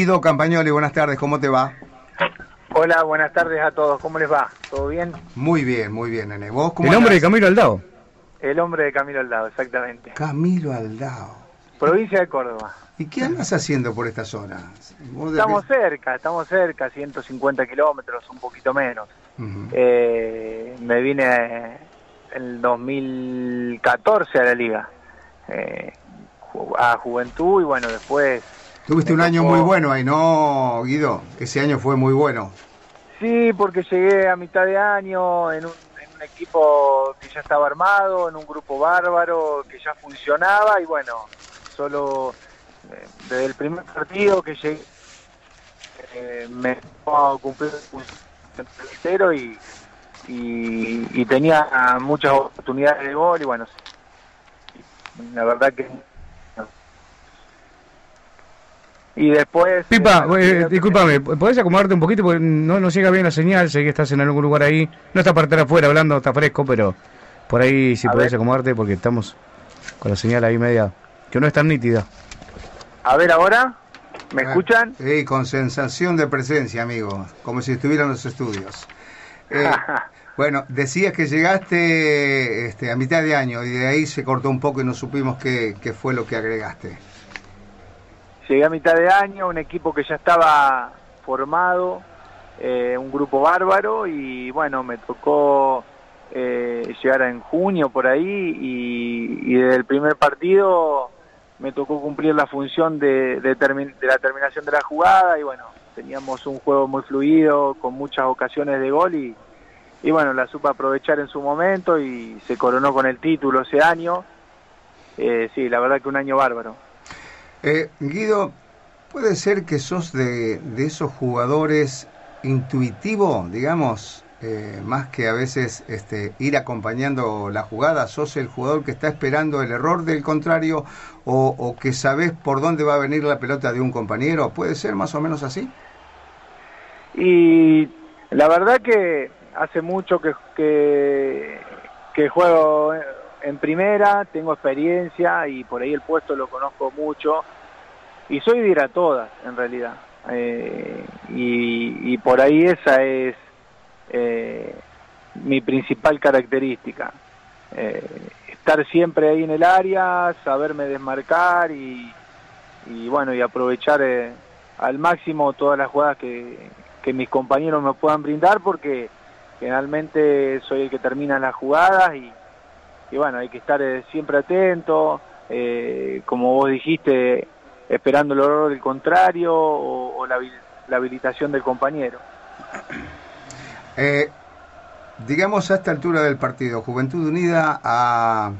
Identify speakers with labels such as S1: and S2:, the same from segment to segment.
S1: Guido Campagnoli, buenas tardes, ¿cómo te va?
S2: Hola, buenas tardes a todos, ¿cómo les va? ¿Todo bien?
S1: Muy bien, muy bien, nene. ¿Vos cómo
S3: El hombre de
S1: andás?
S3: Camilo Aldao.
S2: El hombre de Camilo Aldado, exactamente.
S1: Camilo Aldao.
S2: Provincia de Córdoba.
S1: ¿Y qué andas haciendo por esta zona? De-
S2: Estamos cerca, estamos cerca, 150 kilómetros, un poquito menos. Eh, me vine en el 2014 a la liga, eh, a Juventud y bueno, después...
S1: Tuviste un año muy bueno ahí, ¿no, Guido? Ese año fue muy bueno.
S2: Sí, porque llegué a mitad de año en un, en un equipo que ya estaba armado, en un grupo bárbaro que ya funcionaba y bueno, solo eh, desde el primer partido que llegué eh, me tocó cumplir un entero y, y, y tenía muchas oportunidades de gol y bueno, la verdad que... Y después...
S3: Pipa,
S2: eh,
S3: eh, discúlpame, ¿podés acomodarte un poquito? Porque no nos llega bien la señal, sé que estás en algún lugar ahí. No está para estar afuera hablando, está fresco, pero por ahí si
S2: A
S3: podés
S2: ver.
S3: acomodarte porque estamos con la señal ahí media, que no es tan nítida.
S2: A ver ahora, ¿me
S1: Ah,
S2: escuchan?
S1: Sí, con sensación de presencia, amigo, como si estuviera en los estudios. Eh, bueno, decías que llegaste este, a mitad de año y de ahí se cortó un poco y no supimos qué, qué fue lo que agregaste.
S2: Llegué a mitad de año, un equipo que ya estaba formado, eh, un grupo bárbaro y bueno, me tocó eh, llegar en junio por ahí y, desde el primer partido me tocó cumplir la función de, la terminación de la jugada y bueno, teníamos un juego muy fluido, con muchas ocasiones de gol y, y bueno, la supe aprovechar en su momento y se coronó con el título ese año. Eh, sí, la verdad que un año bárbaro.
S1: Eh, Guido, ¿puede ser que sos de, de esos jugadores intuitivo, digamos, eh, más que a veces este, ir acompañando la jugada? ¿Sos el jugador que está esperando el error del contrario o, que sabés por dónde va a venir la pelota de un compañero? ¿Puede ser más o menos así?
S2: Y la verdad que hace mucho que, que juego en primera, tengo experiencia y por ahí el puesto lo conozco mucho y soy de ir a todas en realidad. Eh, y, por ahí esa es eh, mi principal característica. Eh, estar siempre ahí en el área, saberme desmarcar y, y bueno, y aprovechar al máximo todas las jugadas que, mis compañeros me puedan brindar porque generalmente soy el que termina las jugadas y, y bueno, hay que estar siempre atento, como vos dijiste, esperando el error del contrario o, la, habil- la habilitación del compañero.
S1: Eh, digamos a esta altura del partido, Juventud Unida ah,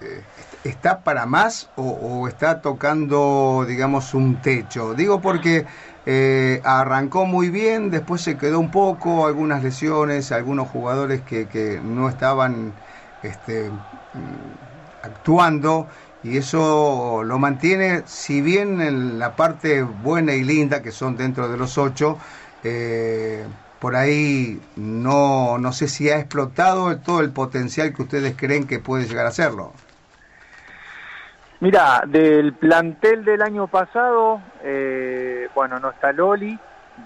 S1: eh, está para más o, o está tocando, digamos, un techo. Digo porque eh, arrancó muy bien, después se quedó un poco, algunas lesiones, algunos jugadores que, que no estaban este, mm, actuando y eso lo mantiene, si bien en la parte buena y linda que son dentro de los ocho, eh, por ahí no, no sé si ha explotado todo el potencial que ustedes creen que puede llegar a serlo.
S2: Mira, del plantel del año pasado, eh, bueno, no está Loli,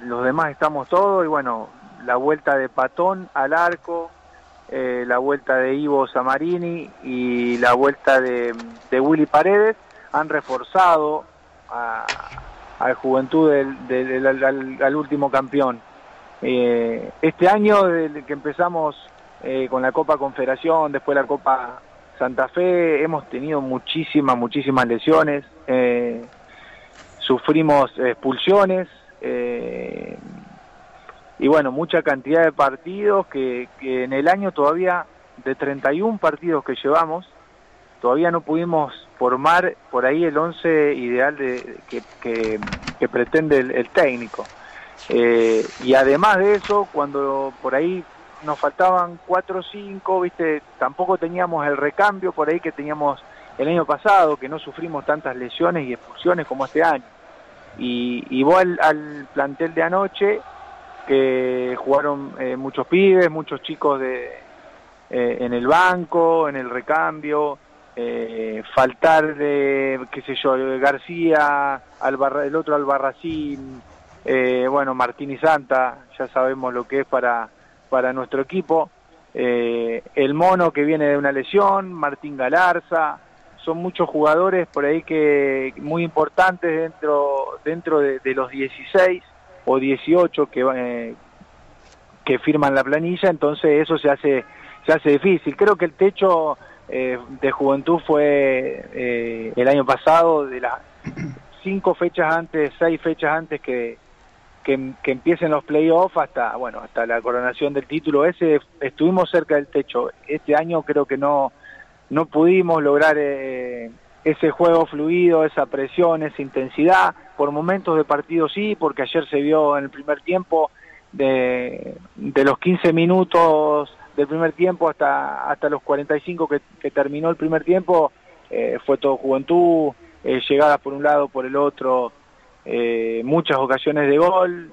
S2: los demás estamos todos, y bueno, la vuelta de Patón al arco, eh, la vuelta de Ivo Samarini y la vuelta de, de Willy Paredes han reforzado a, a la juventud del, del- al, al último campeón. Eh, este año, desde que empezamos eh, con la Copa Confederación, después la Copa Santa Fe, hemos tenido muchísimas, muchísimas lesiones, eh, sufrimos expulsiones, y bueno, mucha cantidad de partidos que, en el año todavía, de 31 partidos que llevamos, todavía no pudimos formar por ahí el 11 ideal de, que, pretende el, técnico. Eh, y además de eso, cuando por ahí nos faltaban 4 o 5, ¿viste? tampoco teníamos el recambio por ahí que teníamos el año pasado, que no sufrimos tantas lesiones y expulsiones como este año. Y, y al plantel de anoche, que jugaron eh, muchos pibes, muchos chicos de, eh, en el banco, en el recambio, eh, faltar de, qué sé yo, García, el otro Albarracín, bueno, Martín y Santa, ya sabemos lo que es para, para nuestro equipo. El Mono que viene de una lesión, Martín Galarza, son muchos jugadores por ahí que muy importantes dentro dentro de, los 16 o 18 que eh, que firman la planilla, entonces eso se hace se hace difícil. Creo que el techo eh, de juventud fue eh, el año pasado, de las cinco fechas antes, seis fechas antes que, que, empiecen los playoffs hasta, bueno, hasta la coronación del título ese, estuvimos cerca del techo. Este año creo que no, no pudimos lograr eh, ese juego fluido, esa presión, esa intensidad. Por momentos de partido sí, porque ayer se vio en el primer tiempo de, de los 15 minutos del primer tiempo hasta, hasta los 45 que, que terminó el primer tiempo, eh, fue todo juventud, eh, llegadas por un lado, por el otro, eh, muchas ocasiones de gol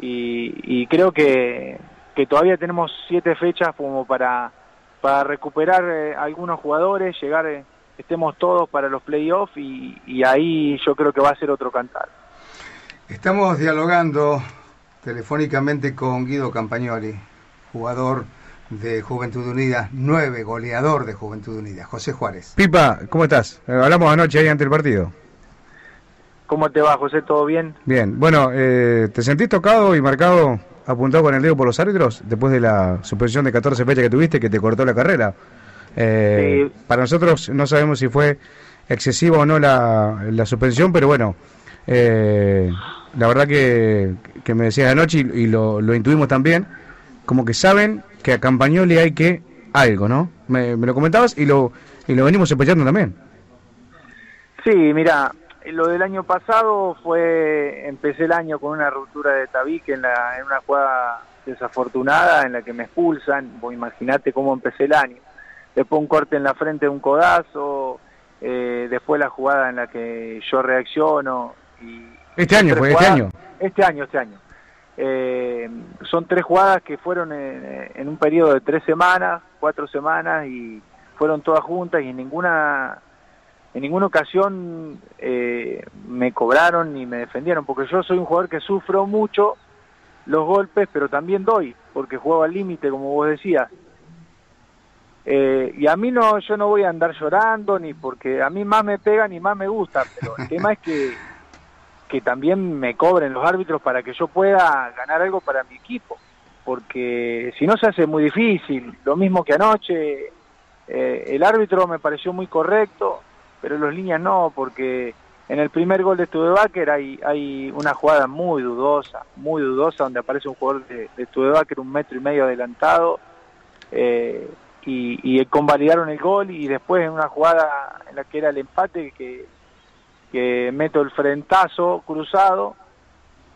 S2: y, creo que, que, todavía tenemos siete fechas como para, para recuperar algunos jugadores, llegar, estemos todos para los playoffs y, y ahí yo creo que va a ser otro cantar.
S1: Estamos dialogando telefónicamente con Guido Campagnoli, jugador de Juventud Unida, nueve goleador de Juventud Unida, José Juárez.
S3: Pipa, ¿cómo estás? Eh, hablamos anoche ahí ante el partido.
S2: ¿Cómo te va, José? ¿Todo bien?
S3: Bien. Bueno, eh, ¿te sentís tocado y marcado, apuntado con el dedo por los árbitros después de la suspensión de 14 fechas que tuviste que te cortó la carrera? Eh, para nosotros no sabemos si fue excesiva o no la, la suspensión, pero bueno, la verdad que, que me decías anoche y, lo, lo intuimos también, como que saben que a Campagnoli hay que algo, ¿no? Me, lo comentabas y lo, y lo venimos sospechando también.
S2: Sí, mira, lo del año pasado fue, empecé el año con una ruptura de tabique en, la, en una jugada desafortunada en la que me expulsan, vos imaginate cómo empecé el año. Después un corte en la frente de un codazo, eh, después la jugada en la que yo reacciono. Y,
S3: este año fue, este año.
S2: Este año, este año. Eh, son tres jugadas que fueron en, un periodo de tres semanas, cuatro semanas y fueron todas juntas y en ninguna en ninguna ocasión eh, me cobraron ni me defendieron porque yo soy un jugador que sufro mucho los golpes pero también doy porque juego al límite como vos decías eh, y a mí no yo no voy a andar llorando ni porque a mí más me pega ni más me gusta pero el tema es que que también me cobren los árbitros para que yo pueda ganar algo para mi equipo, porque si no se hace muy difícil. Lo mismo que anoche, eh, el árbitro me pareció muy correcto, pero los líneas no, porque en el primer gol de Studebaker hay, hay una jugada muy dudosa, muy dudosa, donde aparece un jugador de, de Studebaker un metro y medio adelantado, eh, y, y convalidaron el gol, y después en una jugada en la que era el empate, que que meto el frentazo cruzado,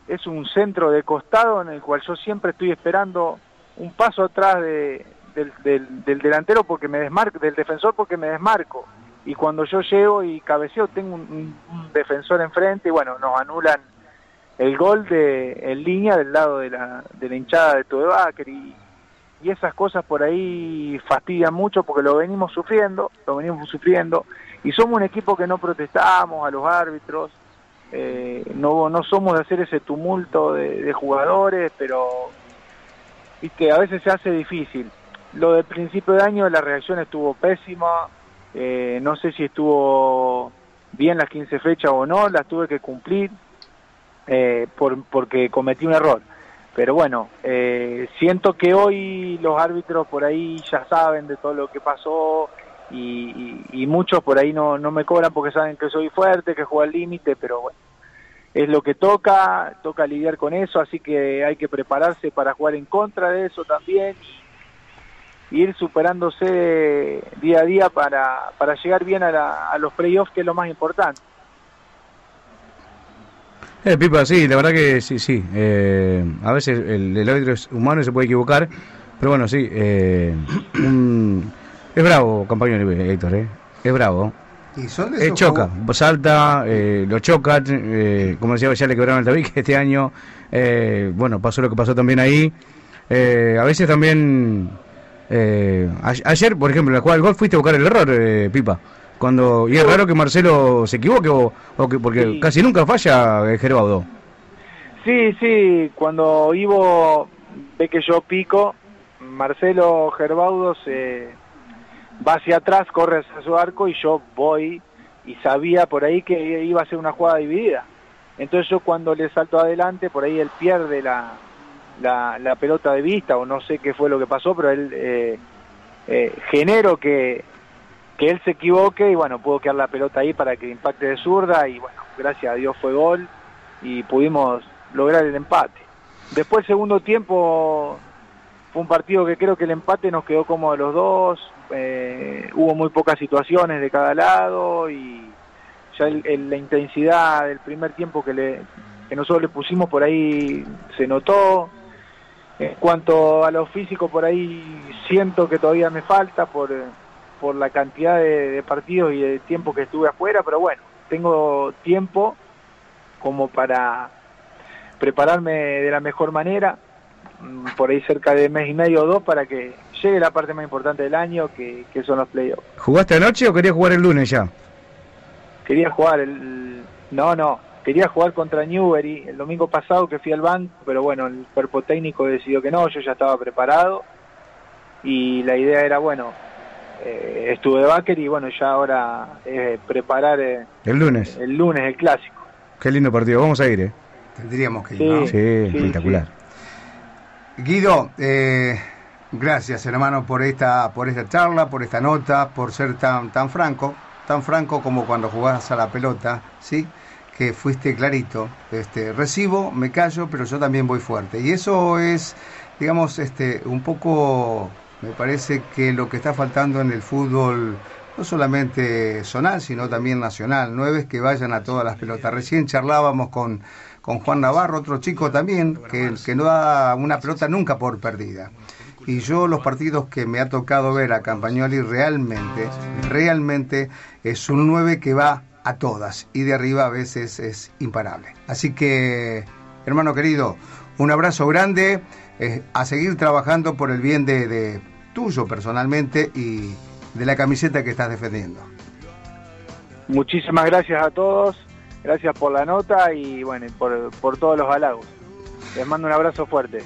S2: es un centro de costado en el cual yo siempre estoy esperando un paso atrás de, del, delantero porque me desmarco, del defensor porque me desmarco. Y cuando yo llego y cabeceo tengo un, defensor enfrente y bueno, nos anulan el gol de en línea del lado de la, de la hinchada de Tudebaker y, y esas cosas por ahí fastidian mucho porque lo venimos sufriendo, lo venimos sufriendo y somos un equipo que no protestamos a los árbitros, eh, no, no somos de hacer ese tumulto de, jugadores, pero que a veces se hace difícil. Lo del principio de año la reacción estuvo pésima, eh, no sé si estuvo bien las 15 fechas o no, las tuve que cumplir eh, por, porque cometí un error. Pero bueno, siento que hoy los árbitros por ahí ya saben de todo lo que pasó, y, muchos por ahí no, no me cobran porque saben que soy fuerte, que juego al límite, pero bueno, es lo que toca, toca lidiar con eso, así que hay que prepararse para jugar en contra de eso también y ir superándose día a día para, para llegar bien a, a los playoffs, que es lo más importante.
S3: Eh, Pipa, sí, la verdad que sí, sí. Eh, a veces el, el árbitro es humano y se puede equivocar, pero bueno, sí. Eh, un, es bravo, compañero Héctor, ¿eh? Es bravo. ¿Y son de choca, salta, eh, lo choca, eh, como decía, ya le quebraron el tabique este año. Eh, bueno, pasó lo que pasó también ahí. a veces también. ayer, por ejemplo, en la jugada del gol fuiste a buscar el error, Pipa. Cuando, y es raro que Marcelo se equivoque, o, que, porque casi nunca falla eh, Gerbaudo.
S2: Sí, sí, cuando Ivo ve que yo pico, Marcelo Gerbaudo se va hacia atrás, corre hacia su arco y yo voy y sabía por ahí que iba a ser una jugada dividida. Entonces yo cuando le salto adelante, por ahí él pierde la, la, pelota de vista o no sé qué fue lo que pasó, pero él eh, eh, genero que, que él se equivoque y bueno, pudo quedar la pelota ahí para que impacte de zurda y bueno, gracias a Dios fue gol y pudimos lograr el empate. Después el segundo tiempo fue un partido que creo que el empate nos quedó como de los dos, eh, hubo muy pocas situaciones de cada lado y ya la intensidad del primer tiempo que, le, que nosotros le pusimos por ahí se notó. En cuanto a lo físico, por ahí siento que todavía me falta por, por la cantidad de, partidos y de tiempo que estuve afuera, pero bueno, tengo tiempo como para prepararme de la mejor manera, mm, por ahí cerca de mes y medio o dos, para que llegue la parte más importante del año, que, que son los playoffs.
S3: ¿Jugaste anoche o querías jugar el lunes ya?
S2: Quería jugar el... No, no, quería jugar contra Newbery el domingo pasado que fui al banco, pero bueno, el cuerpo técnico decidió que no, yo ya estaba preparado y la idea era, bueno, eh, estuve de backer y bueno, ya ahora eh, preparar eh,
S3: el lunes.
S2: El lunes, el clásico.
S3: Qué lindo partido, vamos a ir, ¿eh?
S1: Tendríamos que ir,
S3: sí, espectacular.
S1: Guido, gracias hermano por esta, por esta charla, por esta nota, por ser tan, tan franco, tan franco como cuando jugabas a la pelota, ¿sí? que fuiste clarito. Este, recibo, me callo, pero yo también voy fuerte. Y eso es, digamos, este, un poco, me parece que lo que está faltando en el fútbol, no solamente zonal, sino también nacional. Nueve que vayan a todas las pelotas. Recién charlábamos con, con Juan Navarro, otro chico también, que, que no da una pelota nunca por perdida. Y yo los partidos que me ha tocado ver a Campagnoli realmente, realmente es un 9 que va a todas y de arriba a veces es imparable. Así que, hermano querido, un abrazo grande, eh, a seguir trabajando por el bien de, tuyo personalmente y de la camiseta que estás defendiendo.
S2: Muchísimas gracias a todos, gracias por la nota y bueno, por, por todos los halagos. Les mando un abrazo fuerte.